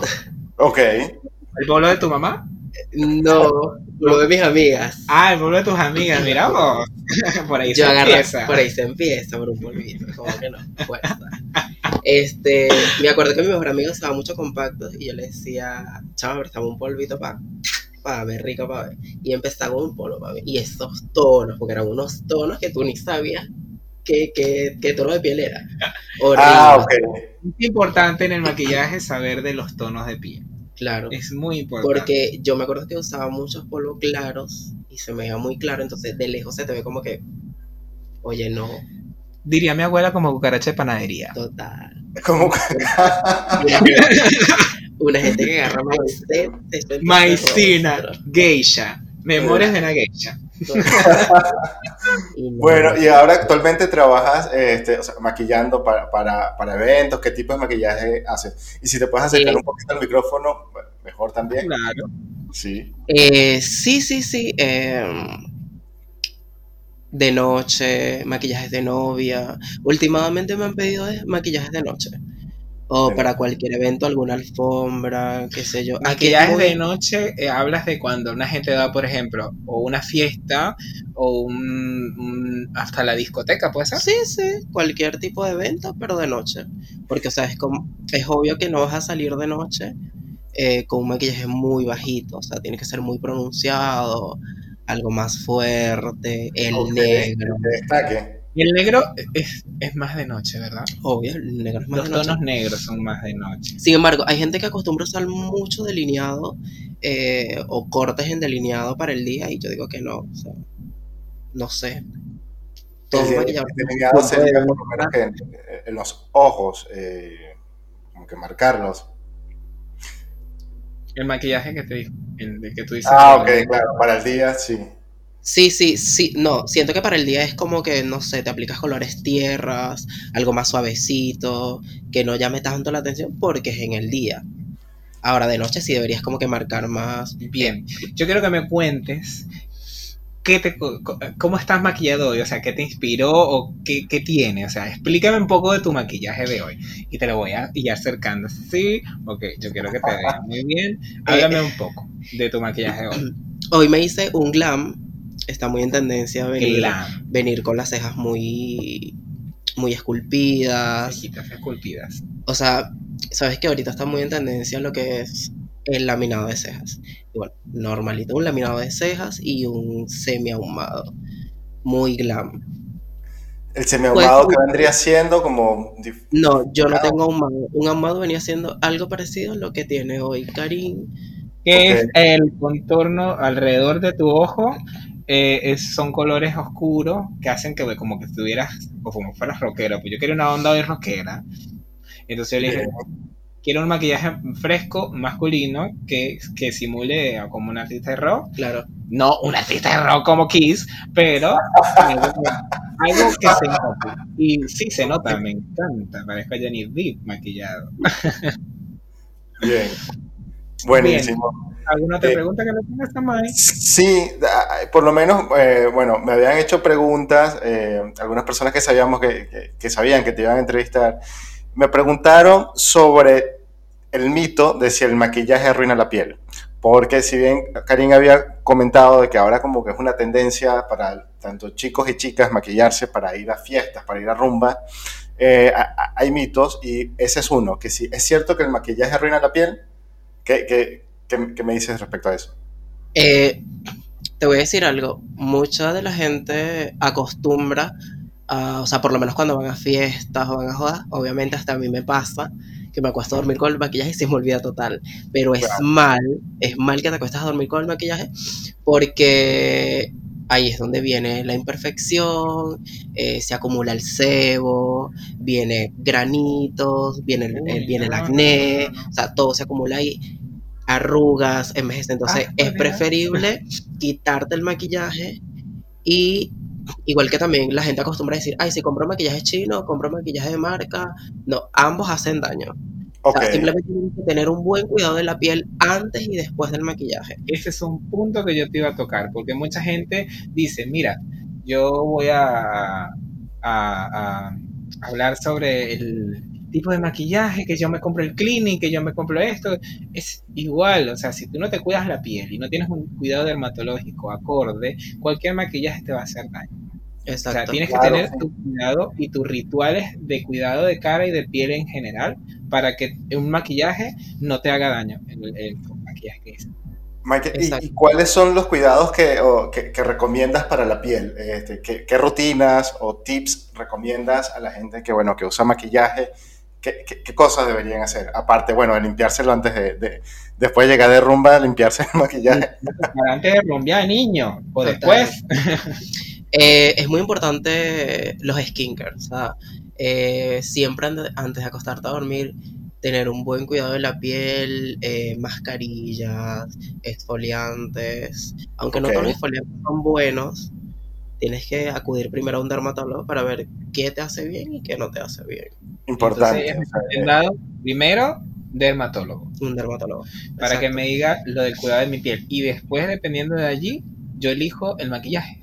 Ok. ¿El polvo de tu mamá? No, lo de mis amigas. Ah, el polvo de tus amigas, miramos. por ahí se empieza. Por ahí se empieza, por un polvito, como que no. Este, me acuerdo que mi mejor amigo usaba mucho compactos y yo le decía, chaval, prestame un polvito para para ver rico, para ver. Y empezaba con un polvo para ver. Y esos tonos, porque eran unos tonos que tú ni sabías qué, qué, qué tono de piel era. Ah, ok. Es importante en el maquillaje saber de los tonos de piel. Claro. Es muy importante. Porque yo me acuerdo que usaba muchos polvos claros y se me veía muy claro, entonces de lejos se te ve como que, oye, no. Diría mi abuela como cucaracha de panadería. Total. Como una gente que agarra maicena, maicina, geisha, memorias de una geisha. bueno, y ahora actualmente trabajas este, maquillando para, para, para, eventos, ¿qué tipo de maquillaje haces? Y si te puedes acercar un poquito al micrófono, mejor también. Claro. Sí. Eh, sí, sí, sí. Em, de noche, maquillajes de novia. Últimamente me han pedido maquillajes de noche. O para cualquier evento, alguna alfombra, qué sé yo. Aquí es Maquillaje muy- de noche, eh, hablas de cuando una gente va, por ejemplo, o una fiesta, o un, un- hasta la discoteca, ¿puede ser? Sí, sí, cualquier tipo de evento, pero de noche. Porque, o sea, es, como, es obvio que no vas a salir de noche eh, con un maquillaje muy bajito. O sea, tiene que ser muy pronunciado, algo más fuerte, el negro. que destaque. Y el negro es, es más de noche, ¿verdad? Obvio, el negro es más Los de noche. tonos negros son más de noche. Sin embargo, hay gente que acostumbra usar mucho delineado eh, o cortes en delineado para el día y yo digo que no. O sea, no sé. Todo El, maquillador- el delineado sería por lo menos que en, en los ojos, eh, como que marcarlos. El maquillaje que te dijo, el de que tú dices. Ah, ok, claro, para el día sí. Sí, sí, sí, no, siento que para el día es como que, no sé, te aplicas colores tierras, algo más suavecito, que no llame tanto la atención porque es en el día. Ahora de noche sí deberías como que marcar más. Bien, yo quiero que me cuentes qué te, cómo estás maquillado hoy, o sea, qué te inspiró o qué, qué tiene, o sea, explícame un poco de tu maquillaje de hoy y te lo voy a ir acercando. Sí, ok, yo quiero que te veas muy bien. Háblame un poco de tu maquillaje hoy. Hoy me hice un glam, está muy en tendencia venir, Glam, venir con las cejas muy, muy esculpidas. cejitas esculpidas. O sea, sabes que ahorita está muy en tendencia lo que es el laminado de cejas. Y bueno, normalito, un laminado de cejas y un semi ahumado. Muy glam. El semiahumado Pues, que vendría siendo como... No, yo no tengo ahumado. Un ahumado venía siendo algo parecido a lo que tiene hoy Karim. que es el contorno alrededor de tu ojo. Eh, es- son colores oscuros que hacen que como que estuvieras o como fueras rockero. Pues yo quería una onda hoy rockera. Entonces yo le dije, quiero un maquillaje fresco, masculino, que, que simule a como un artista de rock. Claro. No un artista de rock como Kiss, pero algo que, se note. Y sí se nota, me encanta. Parezco a Jenny Deep maquillado. Bien. Buenísimo. ¿Alguna otra Eh, pregunta que le tengas a? Sí, ah, por lo menos, eh, bueno, me habían hecho preguntas, eh, algunas personas que sabíamos que, que- que sabían que te iban a entrevistar, me preguntaron sobre el mito de si el maquillaje arruina la piel. Porque si bien Karim había comentado de que ahora como que es una tendencia para tanto chicos y chicas maquillarse para ir a fiestas, para ir a rumba, eh, hay mitos y ese es uno, que si es cierto que el maquillaje arruina la piel, ¿qué, qué- qué- qué me dices respecto a eso? Eh, te voy a decir algo. Mucha de la gente acostumbra, a, o sea, por lo menos cuando van a fiestas o van a jodas, obviamente hasta a mí me pasa que me acuesto a dormir con el maquillaje y se me olvida total. Pero es Claro. mal, es mal que te acuestas a dormir con el maquillaje porque ahí es donde viene la imperfección, eh, se acumula el sebo, viene granitos, viene el, Uy, el- viene el acné, no, no, no. o sea, todo se acumula ahí, arrugas, envejece. Entonces Ah, es por Dios. preferible quitarte el maquillaje y igual que también la gente acostumbra a decir, ay, si compro maquillaje chino, compro maquillaje de marca, no, ambos hacen daño. O Ok. sea, simplemente tienes que tener un buen cuidado de la piel antes y después del maquillaje. ese es un punto que yo te iba a tocar, porque mucha gente dice, mira, yo voy a, a- a hablar sobre el tipo de maquillaje, que yo me compro el cleaning, que yo me compro esto, es igual, o sea, si tú no te cuidas la piel y no tienes un cuidado dermatológico acorde, cualquier maquillaje te va a hacer daño. O sea, Exacto. tienes Claro, que tener sí. tu cuidado y tus rituales de cuidado de cara y de piel en general para que un maquillaje no te haga daño, el, el maquillaje que es. Mike, ¿y- Exacto. ¿y, cuáles son los cuidados que, o que, que recomiendas para la piel? Este, ¿qué, qué rutinas o tips recomiendas a la gente que, bueno, que usa maquillaje? ¿Qué, qué- qué cosas deberían hacer? Aparte, bueno, de limpiárselo antes de, de- después de llegar de rumba, limpiarse el maquillaje. Antes de rumbear, niño, o después. Eh, es muy importante los skincare, o sea, eh, siempre antes de acostarte a dormir, tener un buen cuidado de la piel, eh, mascarillas, exfoliantes, aunque no todos los exfoliantes son buenos, tienes que acudir primero a un dermatólogo para ver qué te hace bien y qué no te hace bien. Importante. Entonces, primero, dermatólogo, Un dermatólogo. para que me diga lo del cuidado de mi piel. Y después, dependiendo de allí, yo elijo el maquillaje.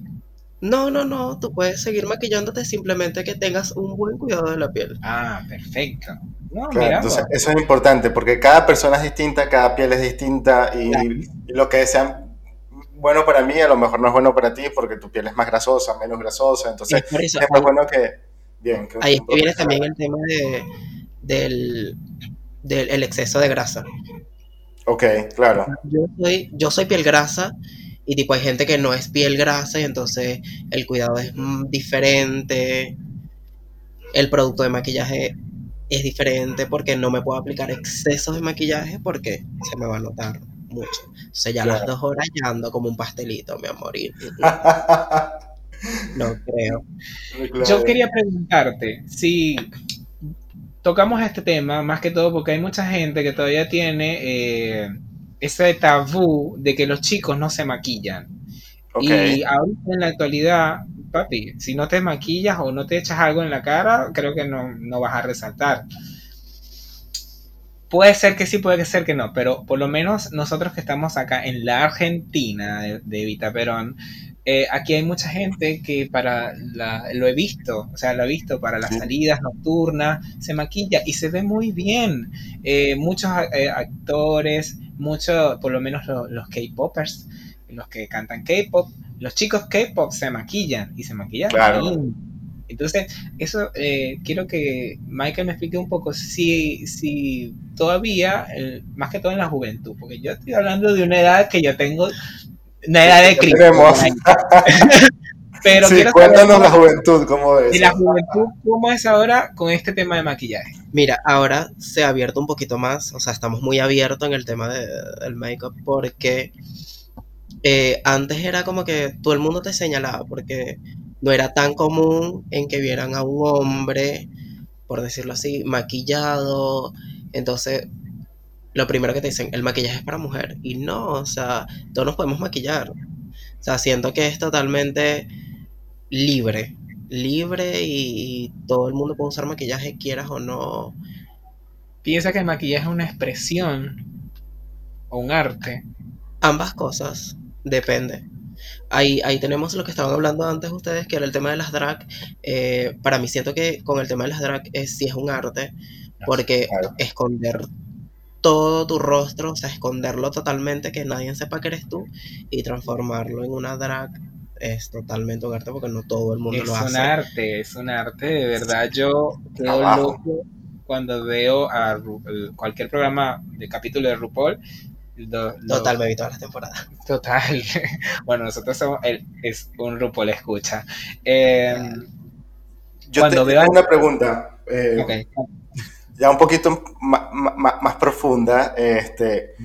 No, no, no, tú puedes seguir maquillándote simplemente que tengas un buen cuidado de la piel. Ah, perfecto. claro, entonces eso es importante porque cada persona es distinta, cada piel es distinta y, lo que sea bueno para mí a lo mejor no es bueno para ti porque tu piel es más grasosa, menos grasosa, entonces es, bueno que... Bien, ahí viene también el tema de, del, del exceso de grasa. Ok, claro. Yo soy, yo soy piel grasa y tipo hay gente que no es piel grasa y entonces el cuidado es mm, diferente. El producto de maquillaje es diferente porque no me puedo aplicar excesos de maquillaje porque se me va a notar mucho. O sea, ya las dos horas ya ando como un pastelito, mi amor. no creo. Yo quería preguntarte si tocamos este tema, más que todo porque hay mucha gente que todavía tiene eh, ese tabú de que los chicos no se maquillan. Y ahorita en la actualidad, papi, si no te maquillas o no te echas algo en la cara, creo que no, vas a resaltar. Puede ser que sí, puede ser que no, pero por lo menos nosotros que estamos acá en la Argentina de, de Vita Perón, eh, aquí hay mucha gente que para la, lo he visto, o sea, lo he visto para las salidas nocturnas, se maquilla y se ve muy bien. Eh, muchos eh, actores, muchos, por lo menos los K-Poppers, los que cantan K-Pop, los chicos K-Pop se maquillan y se maquillan bien. Entonces, eso quiero que Michael me explique un poco si, si todavía, más que todo en la juventud, porque yo estoy hablando de una edad que yo tengo Nada de Cristo. Pero sí, cuéntanos la juventud, ¿cómo es? ¿Y la juventud cómo es ahora con este tema de maquillaje? Mira, ahora se ha abierto un poquito más, o sea, estamos muy abiertos en el tema del make-up porque eh, antes era como que todo el mundo te señalaba, porque no era tan común en que vieran a un hombre, por decirlo así, maquillado, entonces lo primero que te dicen, el maquillaje es para mujer. Y no, o sea, todos nos podemos maquillar. O sea, siento que es totalmente libre. Libre y, todo el mundo puede usar maquillaje, quieras o no. Piensa que el maquillaje es una expresión o un arte. Ambas cosas, depende. Ahí, ahí tenemos lo que estaban hablando antes ustedes, que era el tema de las drag. Eh, para mí siento que con el tema de las drag es, sí es un arte, porque esconder todo tu rostro, o sea, esconderlo totalmente, que nadie sepa que eres tú y transformarlo en una drag es totalmente un arte porque no todo el mundo lo hace. Es un arte, es un arte, de verdad. Yo quedo loco cuando veo a cualquier programa de capítulo de RuPaul. Total, me vi todas las temporadas. Total. bueno, nosotros somos, el, es un RuPaul escucha. Em, Yo cuando te, veo una pregunta. Eh, ya un poquito más, profunda, este,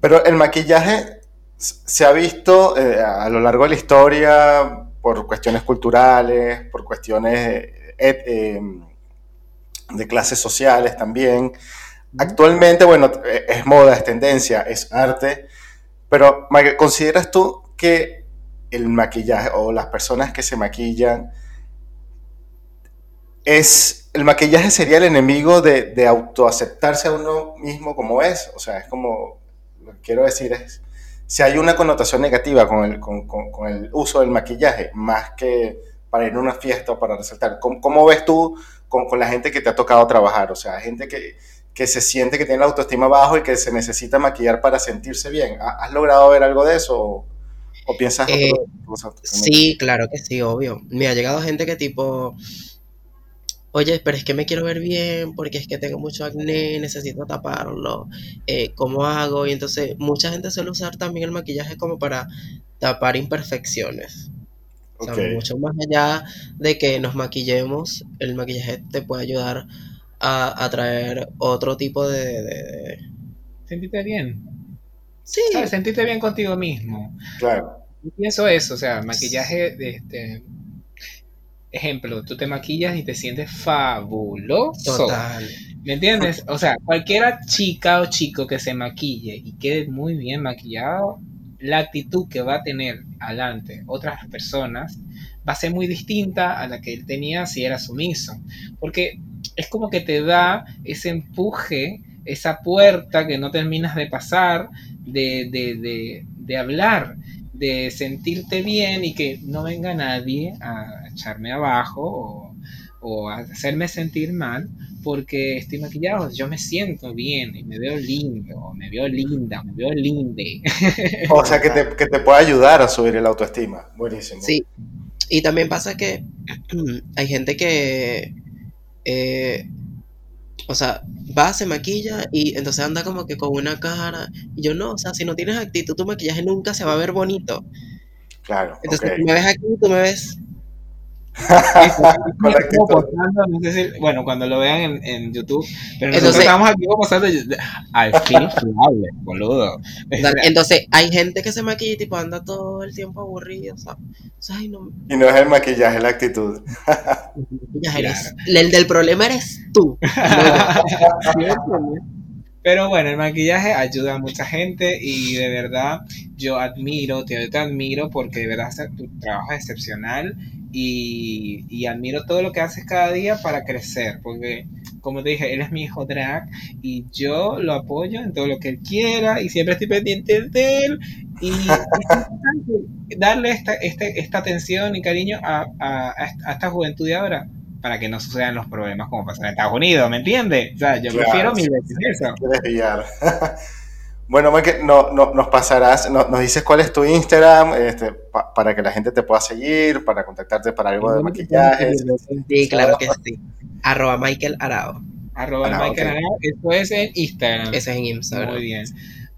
pero el maquillaje se ha visto eh, a lo largo de la historia por cuestiones culturales, por cuestiones eh, de clases sociales también. Actualmente, bueno, es moda, es tendencia, es arte, pero ¿consideras tú que el maquillaje o las personas que se maquillan es el maquillaje sería el enemigo de, autoaceptarse a uno mismo como es. O sea, es como, lo que quiero decir es, si hay una connotación negativa con el, con, el uso del maquillaje, más que para ir a una fiesta o para resaltar, ¿cómo, ves tú con, la gente que te ha tocado trabajar? O sea, gente que, que se siente que tiene la autoestima bajo y que se necesita maquillar para sentirse bien. ¿Has logrado ver algo de eso? ¿O, piensas eh, Sí, claro que sí, obvio. Me ha llegado gente que tipo oye, pero es que me quiero ver bien porque es que tengo mucho acné, necesito taparlo, eh, ¿cómo hago? Y entonces mucha gente suele usar también el maquillaje como para tapar imperfecciones. O sea, mucho más allá de que nos maquillemos, el maquillaje te puede ayudar a, atraer otro tipo de, de, Sentirte bien. Sí. Sentirte bien contigo mismo. Claro. Yo pienso eso, o sea, maquillaje, este, ejemplo, tú te maquillas y te sientes fabuloso. Total. ¿Me entiendes? O sea, cualquiera chica o chico que se maquille y quede muy bien maquillado, la actitud que va a tener adelante otras personas va a ser muy distinta a la que él tenía si era sumiso. Porque es como que te da ese empuje, esa puerta que no terminas de pasar, de, de, de, de hablar de sentirte bien y que no venga nadie a echarme abajo o hacerme sentir mal porque estoy maquillado, yo me siento bien y me veo lindo, me veo linda, me veo linde. O sea, que te, que te puede ayudar a subir el autoestima. Buenísimo. Sí, y también pasa que hay gente que, eh, o sea, va, se maquilla y entonces anda como que con una cara. Y yo no, o sea, si no tienes actitud, tu maquillaje nunca se va a ver bonito. Claro. Entonces, tú me ves aquí, tú me ves bueno, cuando lo vean en, en YouTube, pero nosotros estamos aquí pasando al fin boludo. Entonces, hay gente que se maquilla y tipo anda todo el tiempo aburrido, Y no es el maquillaje, es la actitud. El, el del problema eres tú. Pero bueno, el maquillaje ayuda a mucha gente y de verdad yo admiro, te, te admiro porque de verdad tu trabajo es excepcional y, admiro todo lo que haces cada día para crecer, porque como te dije, él es mi hijo drag y yo lo apoyo en todo lo que él quiera y siempre estoy pendiente de él y, darle esta, este, esta atención y cariño a, a, esta juventud de ahora para que no sucedan los problemas como pasa en Estados Unidos, ¿me entiendes? O sea, yo prefiero mi eso. Bueno, Mike, no, no, nos pasarás, nos dices cuál es tu Instagram este, para que la gente te pueda seguir, para contactarte para algo de maquillaje. Sí, claro que sí. Arroba Michael Arao. Arroba Michael Arao. Eso es en Instagram. Eso es en Instagram. Muy bien.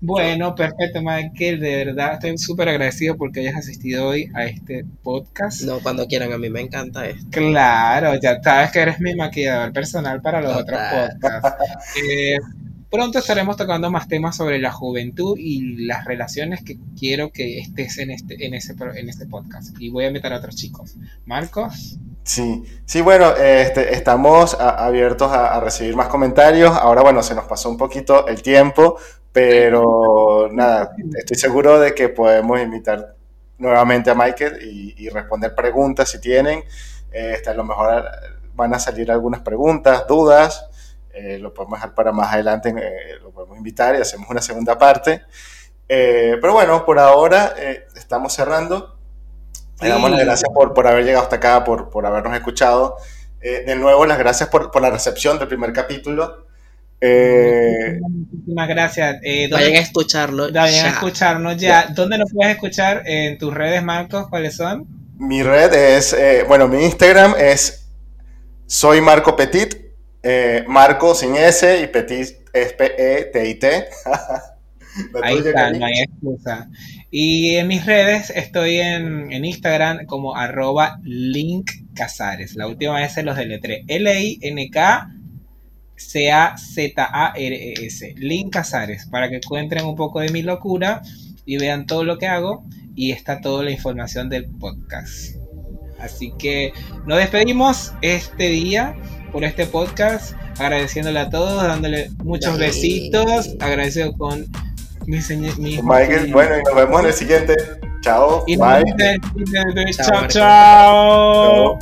Bueno, perfecto, Michael. De verdad, estoy súper agradecido porque hayas asistido hoy a este podcast. No, cuando quieran, a mí me encanta esto. Claro, ya sabes que eres mi maquillador personal para los otros podcasts. Eh, Pronto estaremos tocando más temas sobre la juventud y las relaciones que quiero que estés en este, en ese, en este podcast. Y voy a invitar a otros chicos. Marcos. Sí, sí, bueno, este, estamos abiertos a, recibir más comentarios. Ahora, bueno, se nos pasó un poquito el tiempo, pero nada, estoy seguro de que podemos invitar nuevamente a Michael y, responder preguntas si tienen. Este, a lo mejor van a salir algunas preguntas, dudas. Eh, lo podemos dejar para más adelante, eh, lo podemos invitar y hacemos una segunda parte. Eh, pero bueno, por ahora estamos cerrando. Le damos las gracias por, por haber llegado hasta acá, por, por habernos escuchado. de nuevo, las gracias por, por, la recepción del primer capítulo. Muchísimas gracias. vayan a escucharlo. Vayan a escucharnos ya. ¿Dónde nos puedes escuchar? En tus redes, Marcos, ¿cuáles son? Mi red es, bueno, mi Instagram es soy Marco Petit eh, Marco sin S y Petit es P-E-T-I-T. Ahí está, no hay excusa. Y en mis redes estoy en, Instagram como arroba Link Casares. La última vez se los deletré. L-I-N-K C-A-Z-A-R-E-S. Link Casares. Para que encuentren un poco de mi locura y vean todo lo que hago. Y está toda la información del podcast. Así que nos despedimos este día por este podcast, agradeciéndole a todos, dándole muchos besitos, agradecido con mi señor. Michael, bueno, y nos vemos en el siguiente. Chao. bye. chao. chao.